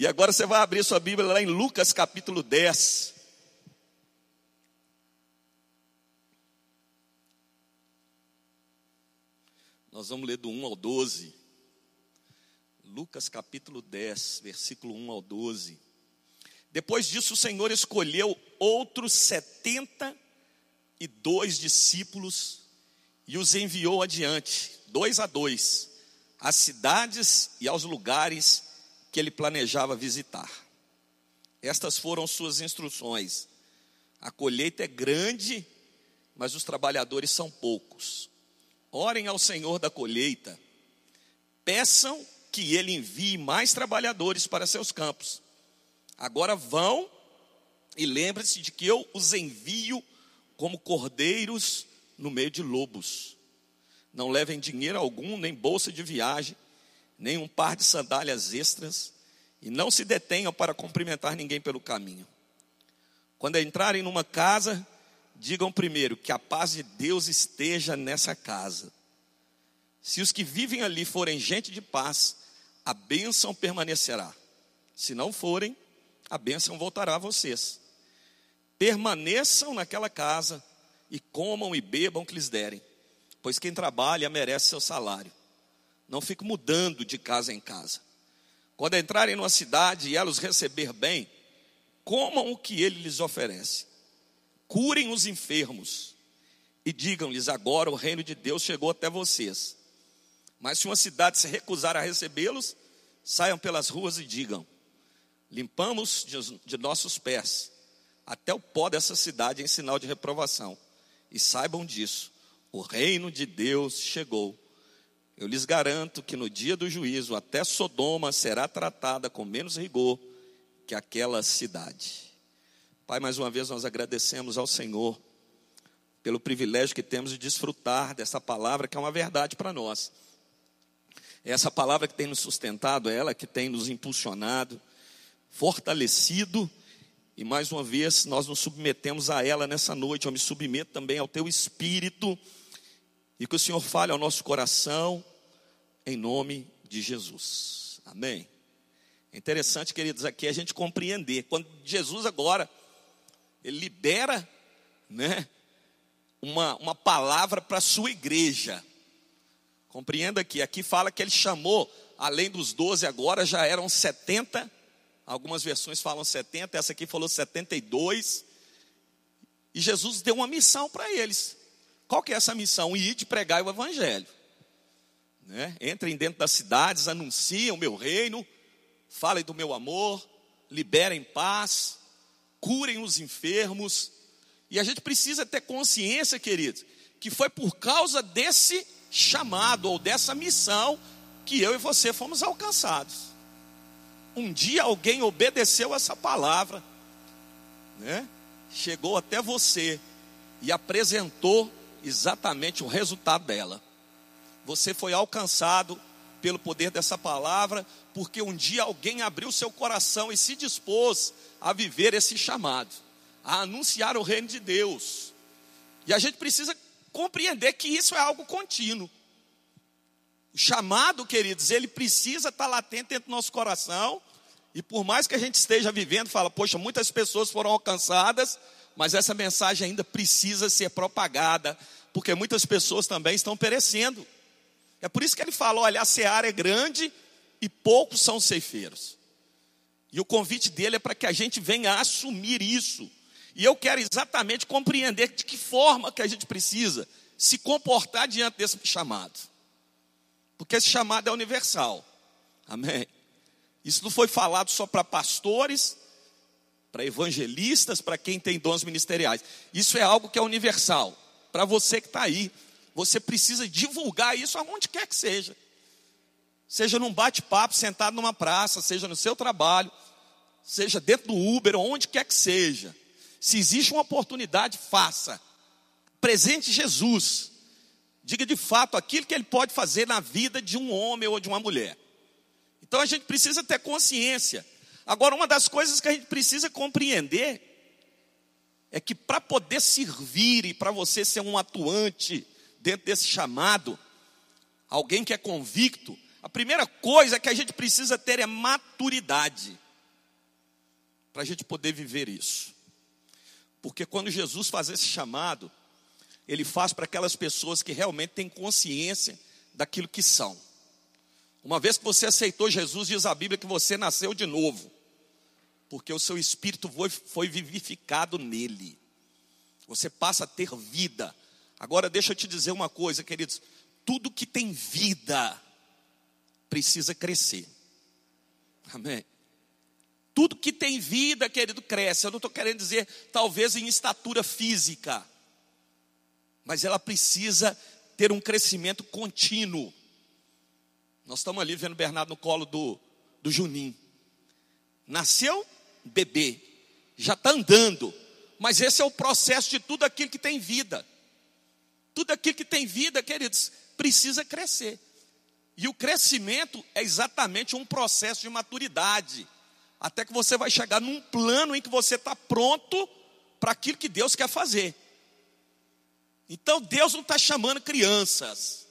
E agora você vai abrir sua Bíblia lá em Lucas capítulo 10. Nós vamos ler do 1 ao 12. Lucas capítulo 10, versículo 1 ao 12. Depois disso, o Senhor escolheu outros setenta e dois discípulos e os enviou adiante, dois a dois, às cidades e aos lugares que ele planejava visitar. Estas foram suas instruções. A colheita é grande, mas os trabalhadores são poucos. Orem ao Senhor da colheita, peçam que ele envie mais trabalhadores para seus campos. Agora vão e lembre-se de que eu os envio como cordeiros no meio de lobos. Não levem dinheiro algum, nem bolsa de viagem, nem um par de sandálias extras, e não se detenham para cumprimentar ninguém pelo caminho. Quando entrarem numa casa, digam primeiro que a paz de Deus esteja nessa casa. Se os que vivem ali forem gente de paz, a bênção permanecerá. Se não forem, a bênção voltará a vocês. Permaneçam naquela casa e comam e bebam o que lhes derem, pois quem trabalha merece seu salário. Não fique mudando de casa em casa. Quando entrarem numa cidade e ela os receber bem, comam o que ele lhes oferece curem os enfermos e digam-lhes: agora o reino de Deus chegou até vocês. Mas se uma cidade se recusar a recebê-los, saiam pelas ruas e digam: limpamos de nossos pés até o pó dessa cidade em sinal de reprovação. E saibam disso, o reino de Deus chegou. Eu lhes garanto que no dia do juízo, até Sodoma será tratada com menos rigor que aquela cidade. Pai, mais uma vez nós agradecemos ao Senhor pelo privilégio que temos de desfrutar dessa palavra que é uma verdade para nós. É essa palavra que tem nos sustentado, é ela que tem nos impulsionado, fortalecido, e mais uma vez nós nos submetemos a ela nessa noite. Eu me submeto também ao teu espírito, e que o Senhor fale ao nosso coração, em nome de Jesus. Amém. É interessante, queridos, aqui a gente compreender. Quando Jesus agora ele libera, né, uma, uma palavra para a sua igreja. Compreenda que aqui fala que ele chamou, além dos 12, agora já eram 70. Algumas versões falam 70, essa aqui falou 72. E Jesus deu uma missão para eles. Qual que é essa missão? Ir de pregar o evangelho. Né? Entrem dentro das cidades, anunciem o meu reino, falem do meu amor, liberem paz, curem os enfermos. E a gente precisa ter consciência, queridos, que foi por causa desse chamado ou dessa missão que eu e você fomos alcançados. Um dia alguém obedeceu essa palavra, né? Chegou até você e apresentou exatamente o resultado dela. Você foi alcançado pelo poder dessa palavra, porque um dia alguém abriu seu coração e se dispôs a viver esse chamado, a anunciar o reino de Deus. E a gente precisa compreender que isso é algo contínuo. O chamado, queridos, ele precisa estar latente dentro do nosso coração. E por mais que a gente esteja vivendo, fala, poxa, muitas pessoas foram alcançadas, mas essa mensagem ainda precisa ser propagada, porque muitas pessoas também estão perecendo. É por isso que ele fala: olha, a seara é grande e poucos são ceifeiros. E o convite dele é para que a gente venha assumir isso. E eu quero exatamente compreender de que forma que a gente precisa se comportar diante desse chamado. Porque esse chamado é universal. Amém. Isso não foi falado só para pastores, para evangelistas, para quem tem dons ministeriais. Isso é algo que é universal. Para você que está aí, você precisa divulgar isso aonde quer que seja seja num bate-papo, sentado numa praça, seja no seu trabalho, seja dentro do Uber, onde quer que seja. Se existe uma oportunidade, faça. Presente Jesus. Diga de fato aquilo que ele pode fazer na vida de um homem ou de uma mulher. Então a gente precisa ter consciência. Agora, uma das coisas que a gente precisa compreender é que para poder servir e para você ser um atuante dentro desse chamado, alguém que é convicto, a primeira coisa que a gente precisa ter é maturidade. para a gente poder viver isso. Porque quando Jesus faz esse chamado, ele faz para aquelas pessoas que realmente têm consciência daquilo que são. Uma vez que você aceitou Jesus, diz a Bíblia que você nasceu de novo, porque o seu espírito foi, vivificado nele. Você passa a ter vida. Agora, deixa eu te dizer uma coisa, queridos: tudo que tem vida precisa crescer. Amém. Tudo que tem vida, querido, cresce. Eu não estou querendo dizer, talvez, em estatura física, mas ela precisa ter um crescimento contínuo. Nós estamos ali vendo Bernardo no colo do, do Juninho. Nasceu bebê, já está andando, mas esse é o processo de tudo aquilo que tem vida. Tudo aquilo que tem vida, queridos, precisa crescer. E o crescimento é exatamente um processo de maturidade, até que você vai chegar num plano em que você está pronto para aquilo que Deus quer fazer. Então Deus não está chamando crianças,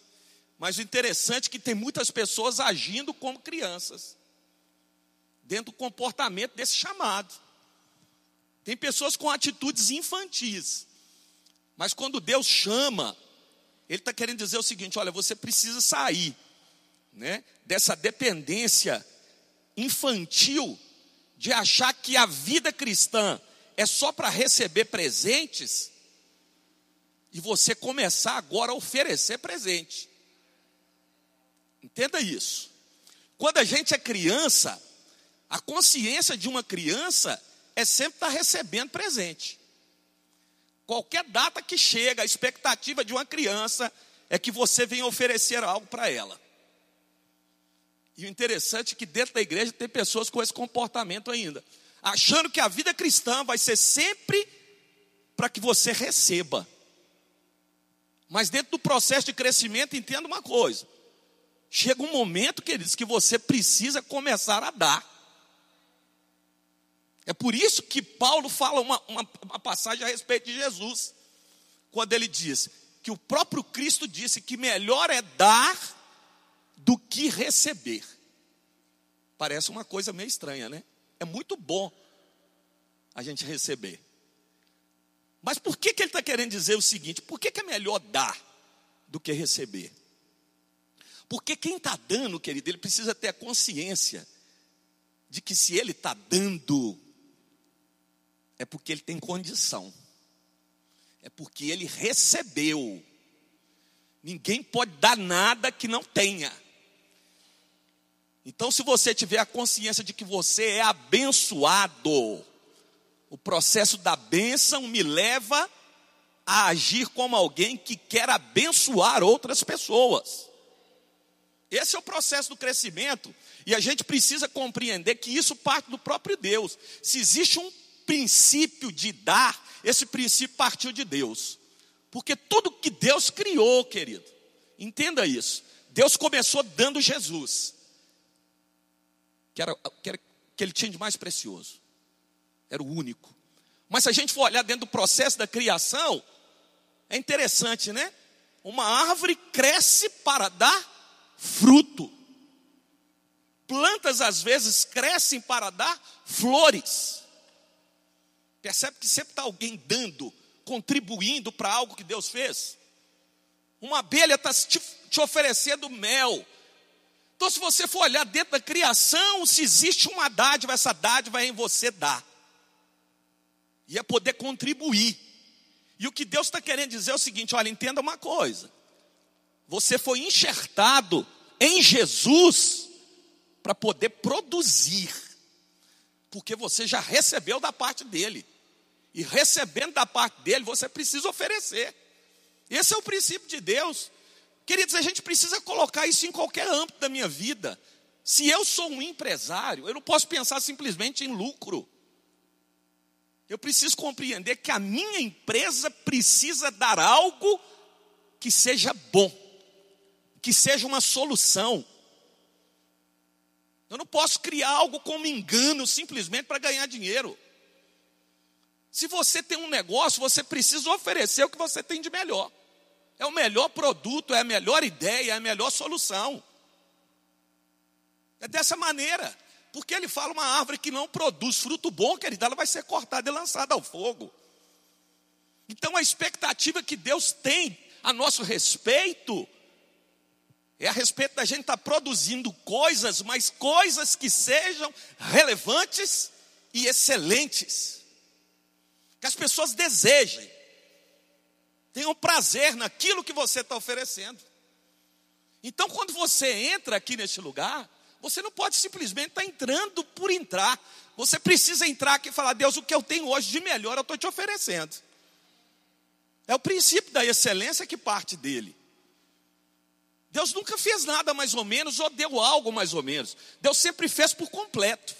mas o interessante é que tem muitas pessoas agindo como crianças, dentro do comportamento desse chamado. Tem pessoas com atitudes infantis, mas quando Deus chama, Ele está querendo dizer o seguinte: olha, você precisa sair né, dessa dependência infantil de achar que a vida cristã é só para receber presentes e você começar agora a oferecer presente. Entenda isso. Quando a gente é criança, a consciência de uma criança é sempre estar recebendo presente. Qualquer data que chega, a expectativa de uma criança é que você venha oferecer algo para ela. E o interessante é que dentro da igreja tem pessoas com esse comportamento ainda, achando que a vida cristã vai ser sempre para que você receba. Mas dentro do processo de crescimento, entenda uma coisa: chega um momento, queridos, que você precisa começar a dar. É por isso que Paulo fala uma, uma, uma passagem a respeito de Jesus, quando ele diz que o próprio Cristo disse que melhor é dar do que receber. Parece uma coisa meio estranha, né? É muito bom a gente receber. Mas por que, que ele está querendo dizer o seguinte? Por que, que é melhor dar do que receber? Porque quem está dando, querido, ele precisa ter a consciência de que se ele está dando, é porque ele tem condição, é porque ele recebeu. Ninguém pode dar nada que não tenha. Então, se você tiver a consciência de que você é abençoado, o processo da bênção me leva a agir como alguém que quer abençoar outras pessoas. Esse é o processo do crescimento, e a gente precisa compreender que isso parte do próprio Deus. Se existe um princípio de dar, esse princípio partiu de Deus. Porque tudo que Deus criou, querido, entenda isso. Deus começou dando Jesus que era, que era que ele tinha de mais precioso. Era o único. Mas se a gente for olhar dentro do processo da criação, é interessante, né? Uma árvore cresce para dar fruto. Plantas às vezes crescem para dar flores. Percebe que sempre está alguém dando, contribuindo para algo que Deus fez. Uma abelha está te, oferecendo mel, então, se você for olhar dentro da criação, se existe uma dádiva, essa dádiva é em você dar. E é poder contribuir. E o que Deus está querendo dizer é o seguinte: olha, entenda uma coisa. Você foi enxertado em Jesus para poder produzir, porque você já recebeu da parte dele. E recebendo da parte dele, você precisa oferecer. Esse é o princípio de Deus. Queridos, a gente precisa colocar isso em qualquer âmbito da minha vida. Se eu sou um empresário, eu não posso pensar simplesmente em lucro. Eu preciso compreender que a minha empresa precisa dar algo que seja bom, que seja uma solução. Eu não posso criar algo como engano simplesmente para ganhar dinheiro. Se você tem um negócio, você precisa oferecer o que você tem de melhor. É o melhor produto, é a melhor ideia, é a melhor solução. É dessa maneira. Porque ele fala uma árvore que não produz fruto bom, querida, ela vai ser cortada e lançada ao fogo. Então a expectativa que Deus tem a nosso respeito é a respeito da gente estar tá produzindo coisas, mas coisas que sejam relevantes e excelentes. Que as pessoas desejem, tenham prazer naquilo que você está oferecendo. Então, quando você entra aqui neste lugar, você não pode simplesmente estar tá entrando por entrar. Você precisa entrar aqui e falar: Deus, o que eu tenho hoje de melhor eu estou te oferecendo. É o princípio da excelência que parte dele. Deus nunca fez nada mais ou menos ou deu algo mais ou menos. Deus sempre fez por completo.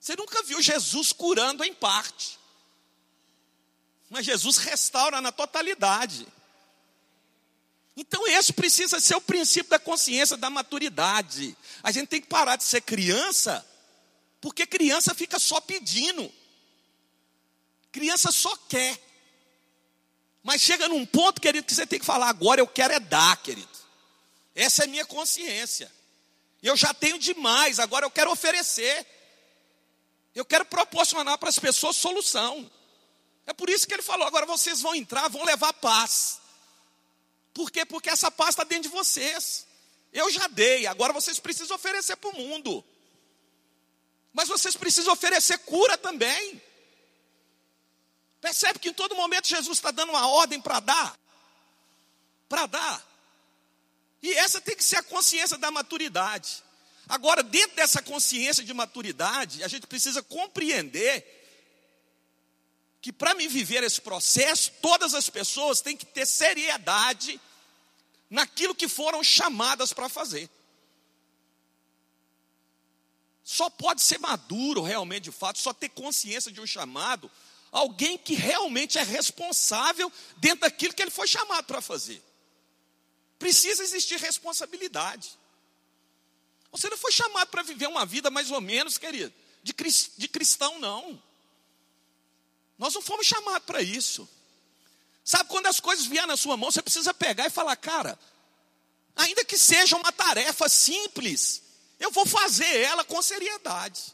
Você nunca viu Jesus curando em parte. Mas Jesus restaura na totalidade. Então, esse precisa ser o princípio da consciência, da maturidade. A gente tem que parar de ser criança, porque criança fica só pedindo. Criança só quer. Mas chega num ponto, querido, que você tem que falar: agora eu quero é dar, querido. Essa é minha consciência. Eu já tenho demais, agora eu quero oferecer. Eu quero proporcionar para as pessoas solução. É por isso que ele falou: agora vocês vão entrar, vão levar paz. Por quê? Porque essa paz está dentro de vocês. Eu já dei, agora vocês precisam oferecer para o mundo. Mas vocês precisam oferecer cura também. Percebe que em todo momento Jesus está dando uma ordem para dar. Para dar. E essa tem que ser a consciência da maturidade. Agora, dentro dessa consciência de maturidade, a gente precisa compreender que para me viver esse processo, todas as pessoas têm que ter seriedade naquilo que foram chamadas para fazer. Só pode ser maduro realmente, de fato, só ter consciência de um chamado, alguém que realmente é responsável dentro daquilo que ele foi chamado para fazer. Precisa existir responsabilidade. Você não foi chamado para viver uma vida mais ou menos, querido, de, cristão, não. Nós não fomos chamados para isso. Sabe, quando as coisas vierem na sua mão, você precisa pegar e falar, cara, ainda que seja uma tarefa simples, eu vou fazer ela com seriedade.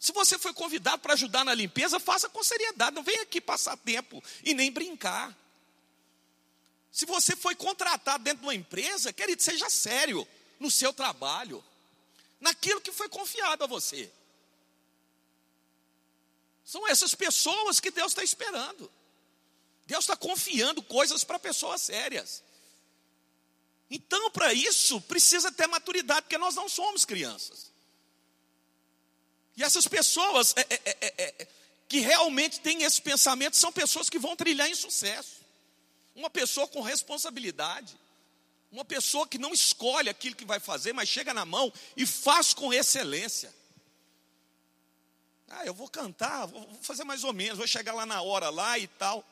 Se você foi convidado para ajudar na limpeza, faça com seriedade, não venha aqui passar tempo e nem brincar. Se você foi contratado dentro de uma empresa, querido, seja sério no seu trabalho, naquilo que foi confiado a você. São essas pessoas que Deus está esperando. Deus está confiando coisas para pessoas sérias. Então, para isso, precisa ter maturidade, porque nós não somos crianças. E essas pessoas é, é, é, é, é que realmente têm esse pensamento são pessoas que vão trilhar em sucesso. Uma pessoa com responsabilidade. Uma pessoa que não escolhe aquilo que vai fazer, mas chega na mão e faz com excelência. Ah, eu vou cantar, vou fazer mais ou menos, vou chegar lá na hora lá e tal.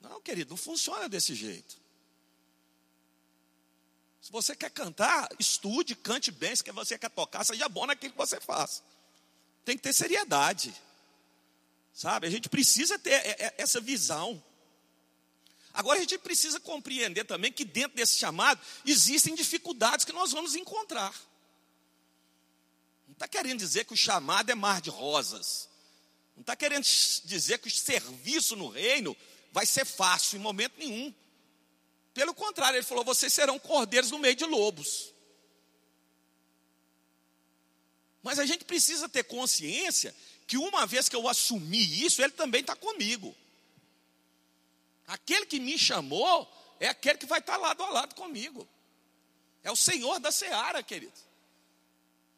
Não, querido, não funciona desse jeito. Se você quer cantar, estude, cante bem. Se você quer tocar, seja bom naquilo que você faz. Tem que ter seriedade. Sabe? A gente precisa ter essa visão. Agora a gente precisa compreender também que dentro desse chamado existem dificuldades que nós vamos encontrar. Não está querendo dizer que o chamado é mar de rosas. Não está querendo dizer que o serviço no reino vai ser fácil em momento nenhum. Pelo contrário, ele falou: vocês serão cordeiros no meio de lobos. Mas a gente precisa ter consciência que uma vez que eu assumi isso, ele também está comigo. Aquele que me chamou é aquele que vai estar tá lado a lado comigo. É o Senhor da seara, querido.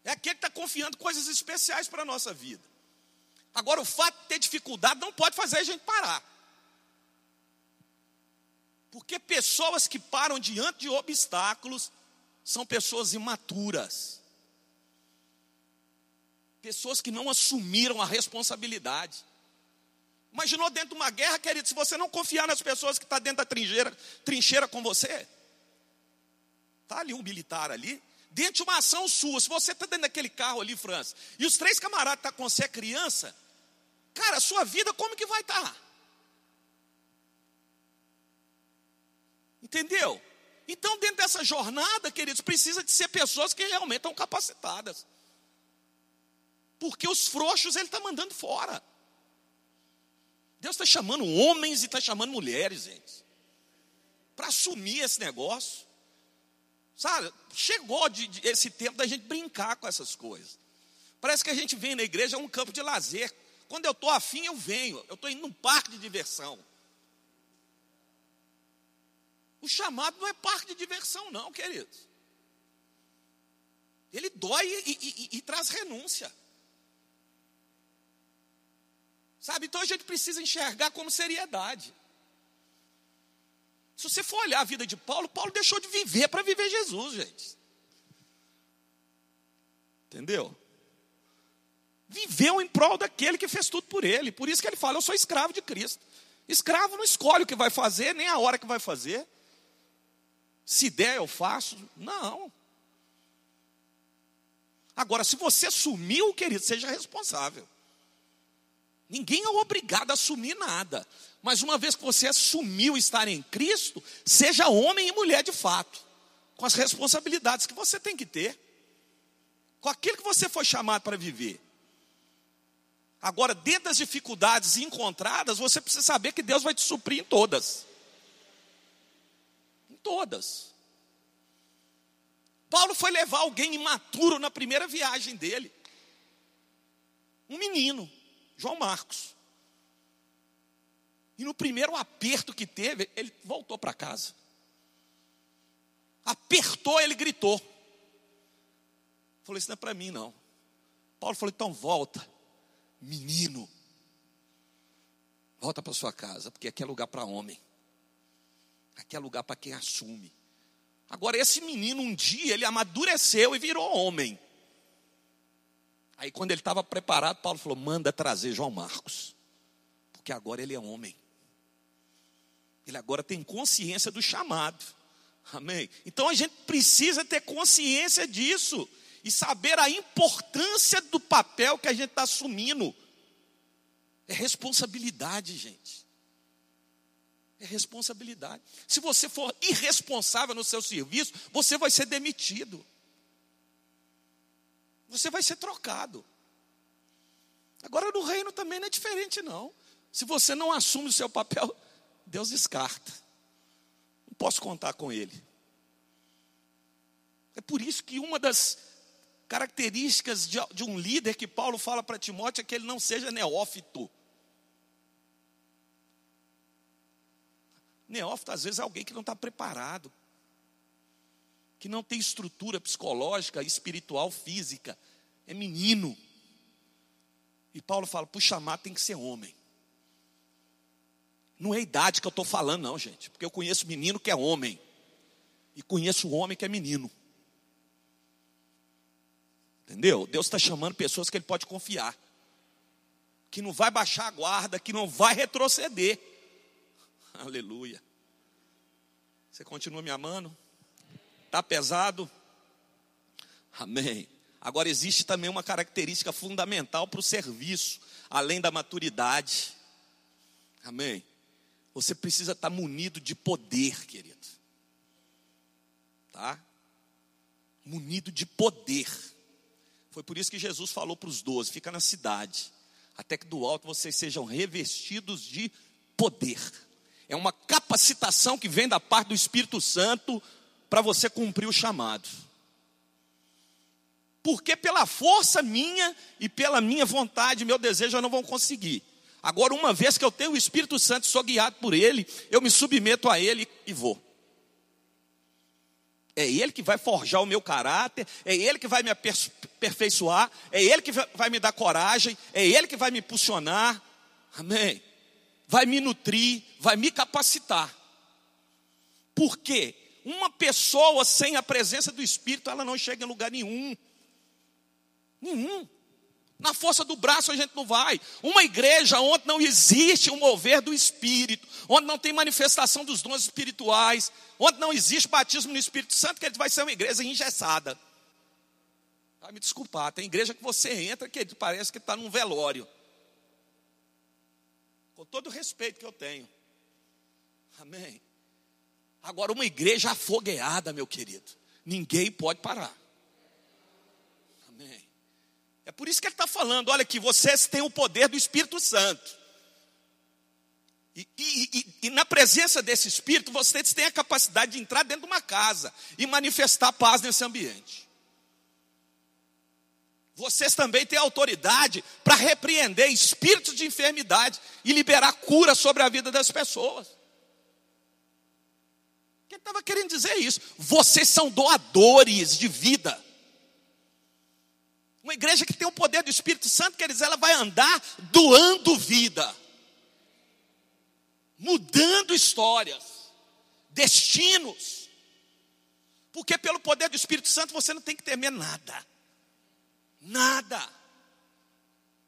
É aquele que está confiando coisas especiais para a nossa vida. Agora, o fato de ter dificuldade não pode fazer a gente parar. Porque pessoas que param diante de obstáculos são pessoas imaturas. Pessoas que não assumiram a responsabilidade. Imaginou dentro de uma guerra, querido, se você não confiar nas pessoas que estão tá dentro da trincheira, trincheira com você. Está ali um militar ali, dentro de uma ação sua, se você está dentro daquele carro ali, França, e os três camaradas estão tá com você, criança, cara, a sua vida como que vai estar? Tá? Entendeu? Então, dentro dessa jornada, queridos, precisa de ser pessoas que realmente estão capacitadas. Porque os frouxos ele está mandando fora. Deus está chamando homens e está chamando mulheres, gente, para assumir esse negócio. Sabe, chegou de, de, esse tempo da gente brincar com essas coisas. Parece que a gente vem na igreja, é um campo de lazer. Quando eu estou afim, eu venho. Eu estou indo num parque de diversão. O chamado não é parque de diversão, não, queridos. Ele dói e, e, e, e traz renúncia. Sabe? Então a gente precisa enxergar como seriedade. Se você for olhar a vida de Paulo, Paulo deixou de viver para viver Jesus, gente. Entendeu? Viveu em prol daquele que fez tudo por ele. Por isso que ele fala: Eu sou escravo de Cristo. Escravo não escolhe o que vai fazer, nem a hora que vai fazer. Se der, eu faço. Não. Agora, se você sumiu, querido, seja responsável. Ninguém é obrigado a assumir nada. Mas uma vez que você assumiu estar em Cristo, seja homem e mulher de fato, com as responsabilidades que você tem que ter, com aquilo que você foi chamado para viver. Agora, dentro das dificuldades encontradas, você precisa saber que Deus vai te suprir em todas. Em todas. Paulo foi levar alguém imaturo na primeira viagem dele. Um menino. João Marcos. E no primeiro aperto que teve, ele voltou para casa. Apertou, ele gritou. Falei, isso não é para mim, não. Paulo falou, então volta, menino. Volta para sua casa, porque aqui é lugar para homem. Aqui é lugar para quem assume. Agora, esse menino, um dia, ele amadureceu e virou homem. Aí, quando ele estava preparado, Paulo falou: manda trazer João Marcos, porque agora ele é homem. Ele agora tem consciência do chamado. Amém? Então a gente precisa ter consciência disso e saber a importância do papel que a gente está assumindo. É responsabilidade, gente. É responsabilidade. Se você for irresponsável no seu serviço, você vai ser demitido você vai ser trocado. Agora no reino também não é diferente, não. Se você não assume o seu papel, Deus descarta. Não posso contar com Ele. É por isso que uma das características de, de um líder que Paulo fala para Timóteo é que ele não seja neófito. Neófito, às vezes, é alguém que não está preparado que não tem estrutura psicológica, espiritual, física, é menino. E Paulo fala: para chamar tem que ser homem. Não é idade que eu estou falando, não, gente, porque eu conheço menino que é homem, e conheço homem que é menino. Entendeu? Deus está chamando pessoas que Ele pode confiar, que não vai baixar a guarda, que não vai retroceder. Aleluia. Você continua me amando? Está pesado? Amém. Agora existe também uma característica fundamental para o serviço, além da maturidade. Amém. Você precisa estar tá munido de poder, querido. Tá? Munido de poder. Foi por isso que Jesus falou para os doze: fica na cidade, até que do alto vocês sejam revestidos de poder. É uma capacitação que vem da parte do Espírito Santo para você cumprir o chamado. Porque pela força minha e pela minha vontade, meu desejo, eu não vou conseguir. Agora, uma vez que eu tenho o Espírito Santo, sou guiado por Ele, eu me submeto a Ele e vou. É Ele que vai forjar o meu caráter, é Ele que vai me aperfeiçoar, é Ele que vai me dar coragem, é Ele que vai me impulsionar, amém? Vai me nutrir, vai me capacitar. Por quê? Uma pessoa sem a presença do Espírito, ela não chega em lugar nenhum. Nenhum. Na força do braço a gente não vai. Uma igreja onde não existe o mover do Espírito, onde não tem manifestação dos dons espirituais, onde não existe batismo no Espírito Santo, que vai ser uma igreja engessada. Vai me desculpar, tem igreja que você entra que parece que está num velório. Com todo o respeito que eu tenho. Amém. Agora, uma igreja afogueada, meu querido, ninguém pode parar. Amém. É por isso que ele está falando: olha que vocês têm o poder do Espírito Santo. E, e, e, e, na presença desse Espírito, vocês têm a capacidade de entrar dentro de uma casa e manifestar paz nesse ambiente. Vocês também têm autoridade para repreender espíritos de enfermidade e liberar cura sobre a vida das pessoas. Ele estava querendo dizer isso. Vocês são doadores de vida. Uma igreja que tem o poder do Espírito Santo, quer dizer, ela vai andar doando vida mudando histórias, destinos. Porque pelo poder do Espírito Santo você não tem que temer nada. Nada.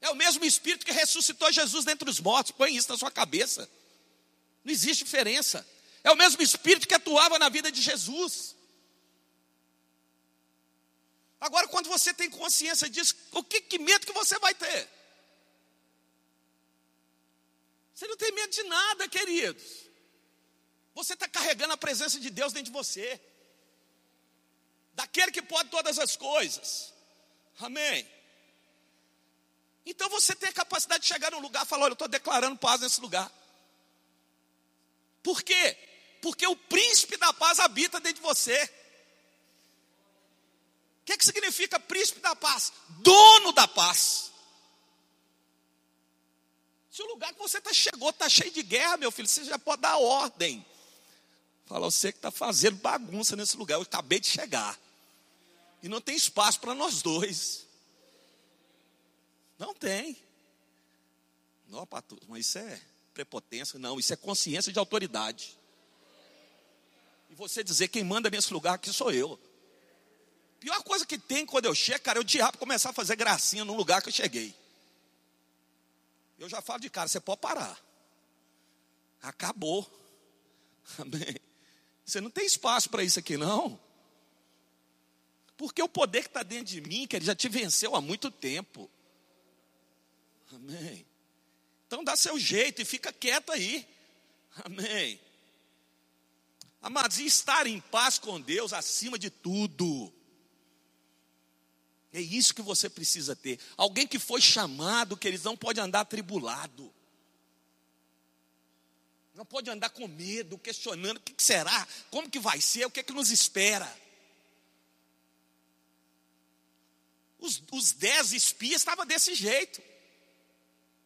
É o mesmo Espírito que ressuscitou Jesus dentre os mortos. Põe isso na sua cabeça. Não existe diferença. É o mesmo Espírito que atuava na vida de Jesus. Agora, quando você tem consciência disso, o que, que medo que você vai ter? Você não tem medo de nada, queridos. Você está carregando a presença de Deus dentro de você. Daquele que pode todas as coisas. Amém. Então você tem a capacidade de chegar num lugar e falar: olha, eu estou declarando paz nesse lugar. Por quê? Porque o príncipe da paz habita dentro de você. O que, que significa príncipe da paz? Dono da paz. Se o lugar que você tá chegou está cheio de guerra, meu filho, você já pode dar ordem. Fala, você que está fazendo bagunça nesse lugar, eu acabei de chegar. E não tem espaço para nós dois. Não tem. Não, mas isso é prepotência, não, isso é consciência de autoridade. Você dizer quem manda nesse lugar aqui sou eu. Pior coisa que tem quando eu chego, cara, é o diabo começar a fazer gracinha no lugar que eu cheguei. Eu já falo de cara, você pode parar. Acabou. Amém. Você não tem espaço para isso aqui, não. Porque o poder que está dentro de mim, que ele já te venceu há muito tempo. Amém. Então dá seu jeito e fica quieto aí. Amém. Amados, e estar em paz com Deus acima de tudo. É isso que você precisa ter. Alguém que foi chamado, que eles não pode andar atribulado. Não pode andar com medo, questionando o que será, como que vai ser, o que é que nos espera. Os, os dez espias estavam desse jeito.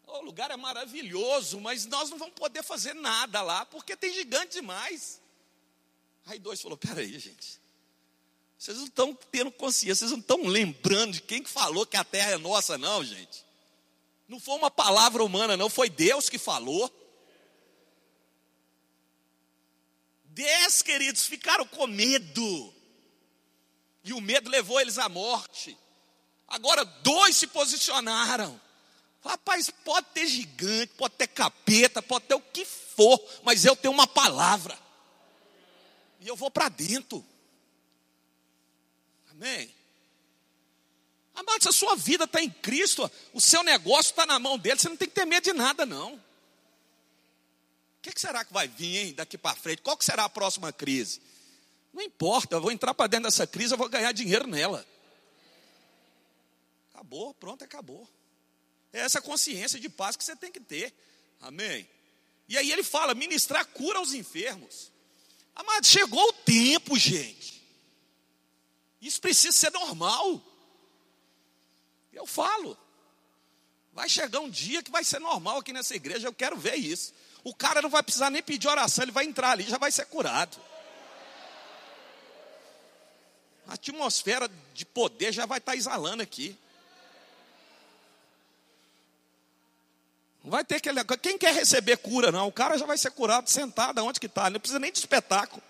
O lugar é maravilhoso, mas nós não vamos poder fazer nada lá, porque tem gigante demais. Aí dois falou: peraí, gente. Vocês não estão tendo consciência, vocês não estão lembrando de quem que falou que a terra é nossa, não, gente. Não foi uma palavra humana, não, foi Deus que falou. Dez, queridos, ficaram com medo. E o medo levou eles à morte. Agora, dois se posicionaram. Rapaz, pode ter gigante, pode ter capeta, pode ter o que for, mas eu tenho uma palavra. E eu vou para dentro. Amém? Amado, se a sua vida está em Cristo, o seu negócio está na mão dele, você não tem que ter medo de nada, não. O que, que será que vai vir hein, daqui para frente? Qual que será a próxima crise? Não importa, eu vou entrar para dentro dessa crise, eu vou ganhar dinheiro nela. Acabou, pronto, acabou. É essa consciência de paz que você tem que ter. Amém? E aí ele fala: ministrar cura aos enfermos. Amado, chegou o tempo, gente. Isso precisa ser normal. Eu falo. Vai chegar um dia que vai ser normal aqui nessa igreja, eu quero ver isso. O cara não vai precisar nem pedir oração, ele vai entrar ali, já vai ser curado. A atmosfera de poder já vai estar exalando aqui. Não vai ter aquele. Quem quer receber cura, não? O cara já vai ser curado sentado onde que está. Não precisa nem de espetáculo.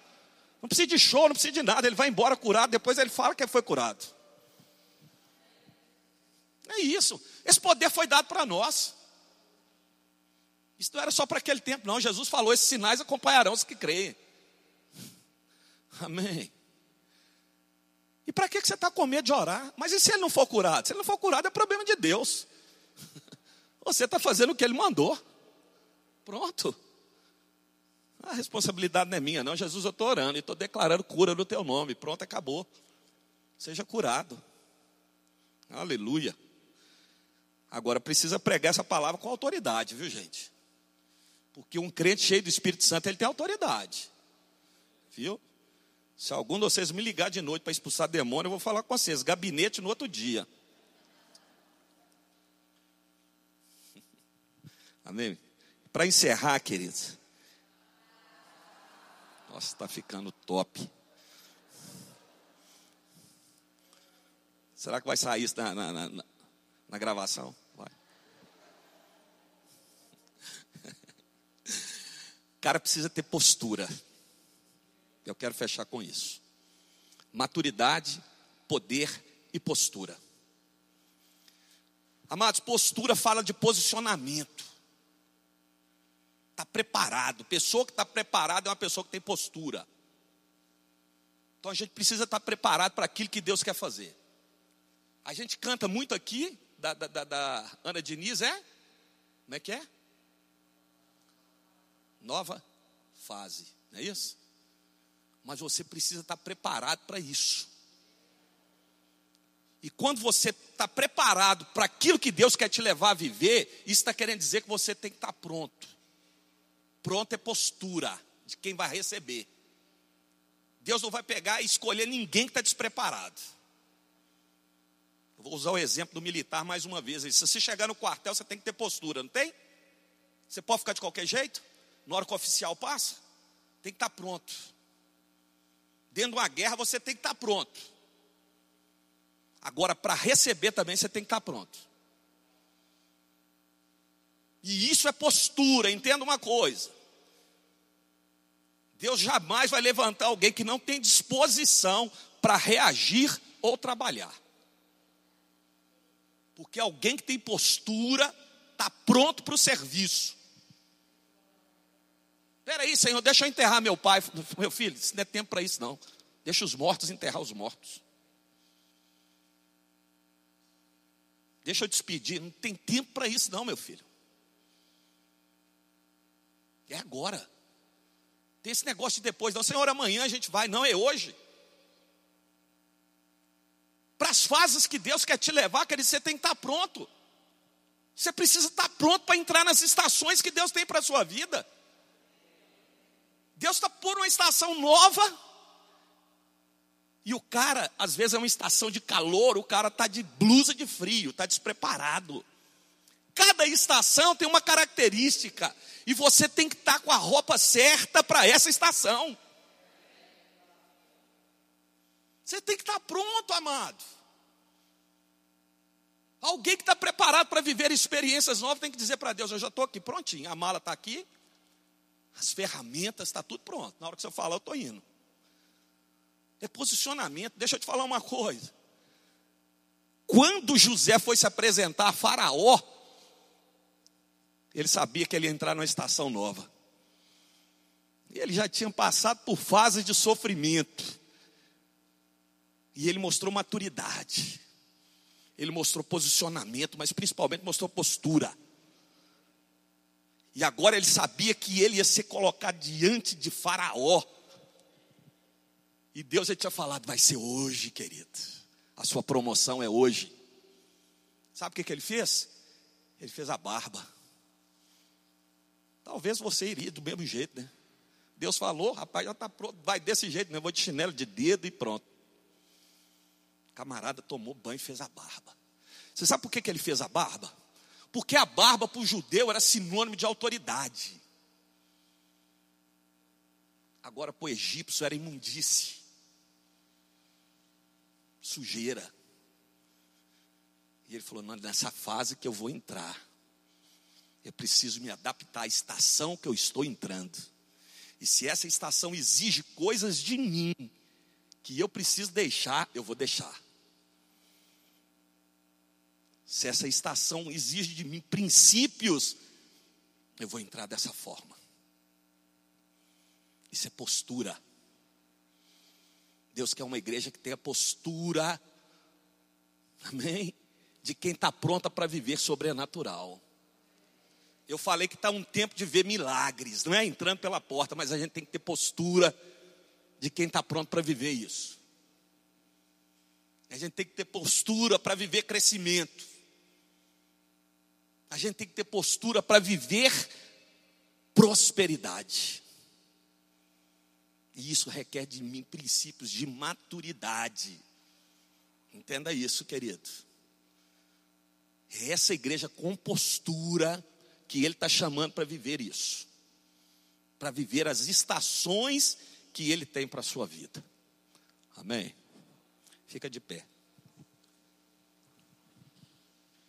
Não precisa de show, não precisa de nada. Ele vai embora curado, depois ele fala que foi curado. É isso. Esse poder foi dado para nós. Isso não era só para aquele tempo, não. Jesus falou: esses sinais acompanharão os que creem. Amém. E para que você está com medo de orar? Mas e se ele não for curado? Se ele não for curado, é problema de Deus. Você está fazendo o que ele mandou. Pronto. A responsabilidade não é minha, não. Jesus, eu estou orando e estou declarando cura no teu nome. Pronto, acabou. Seja curado. Aleluia. Agora precisa pregar essa palavra com autoridade, viu, gente? Porque um crente cheio do Espírito Santo, ele tem autoridade. Viu? Se algum de vocês me ligar de noite para expulsar demônio, eu vou falar com vocês. Gabinete no outro dia. Amém? Para encerrar, queridos. Nossa, está ficando top. Será que vai sair isso na, na, na, na gravação? Vai. Cara precisa ter postura. Eu quero fechar com isso. Maturidade, poder e postura. Amados, postura fala de posicionamento. Está preparado. Pessoa que está preparada é uma pessoa que tem postura. Então a gente precisa estar preparado para aquilo que Deus quer fazer. A gente canta muito aqui, da, da, da, Ana Diniz, é? Como é que é? Nova fase, não é isso? Mas você precisa estar preparado para isso. E quando você está preparado para aquilo que Deus quer te levar a viver, isso está querendo dizer que você tem que estar pronto. Pronto é postura de quem vai receber. Deus não vai pegar e escolher ninguém que está despreparado. Eu vou usar o exemplo do militar mais uma vez. Se você chegar no quartel, você tem que ter postura, não tem? Você pode ficar de qualquer jeito? Na hora que o oficial passa, tem que estar pronto. Dentro de uma guerra, você tem que estar pronto. Agora, para receber também, você tem que estar pronto. E isso é postura, entenda uma coisa. Deus jamais vai levantar alguém que não tem disposição para reagir ou trabalhar. Porque alguém que tem postura está pronto para o serviço. Espera aí, Senhor, deixa eu enterrar meu pai. Meu filho, isso não é tempo para isso, não. Deixa os mortos enterrar os mortos. Deixa eu despedir. Não tem tempo para isso, não, meu filho. É agora. Tem esse negócio de depois, não. Senhor, amanhã a gente vai. Não, é hoje para as fases que Deus quer te levar, quer dizer, você tem que estar pronto. Você precisa estar pronto para entrar nas estações que Deus tem para a sua vida. Deus está por uma estação nova. E o cara, às vezes é uma estação de calor, o cara está de blusa de frio, está despreparado. Cada estação tem uma característica. E você tem que estar com a roupa certa para essa estação. Você tem que estar pronto, amado. Alguém que está preparado para viver experiências novas tem que dizer para Deus: Eu já estou aqui prontinho, a mala está aqui, as ferramentas, está tudo pronto. Na hora que você falar, eu estou indo. É posicionamento. Deixa eu te falar uma coisa. Quando José foi se apresentar a Faraó, ele sabia que ele ia entrar numa estação nova. E ele já tinha passado por fases de sofrimento. E ele mostrou maturidade. Ele mostrou posicionamento, mas principalmente mostrou postura. E agora ele sabia que ele ia ser colocado diante de Faraó. E Deus já tinha falado: vai ser hoje, querido. A sua promoção é hoje. Sabe o que, que ele fez? Ele fez a barba. Talvez você iria do mesmo jeito, né? Deus falou, rapaz, já está pronto, vai desse jeito, né? Vou de chinelo de dedo e pronto camarada tomou banho e fez a barba. Você sabe por que, que ele fez a barba? Porque a barba para o judeu era sinônimo de autoridade. Agora para o egípcio era imundície, sujeira. E ele falou: não, nessa fase que eu vou entrar, eu preciso me adaptar à estação que eu estou entrando. E se essa estação exige coisas de mim que eu preciso deixar, eu vou deixar se essa estação exige de mim princípios, eu vou entrar dessa forma. Isso é postura. Deus quer uma igreja que tenha postura, amém? De quem está pronta para viver sobrenatural. Eu falei que está um tempo de ver milagres, não é entrando pela porta, mas a gente tem que ter postura de quem está pronto para viver isso. A gente tem que ter postura para viver crescimento. A gente tem que ter postura para viver prosperidade. E isso requer de mim princípios de maturidade. Entenda isso, querido. É essa igreja com postura que ele está chamando para viver isso. Para viver as estações que ele tem para a sua vida. Amém? Fica de pé.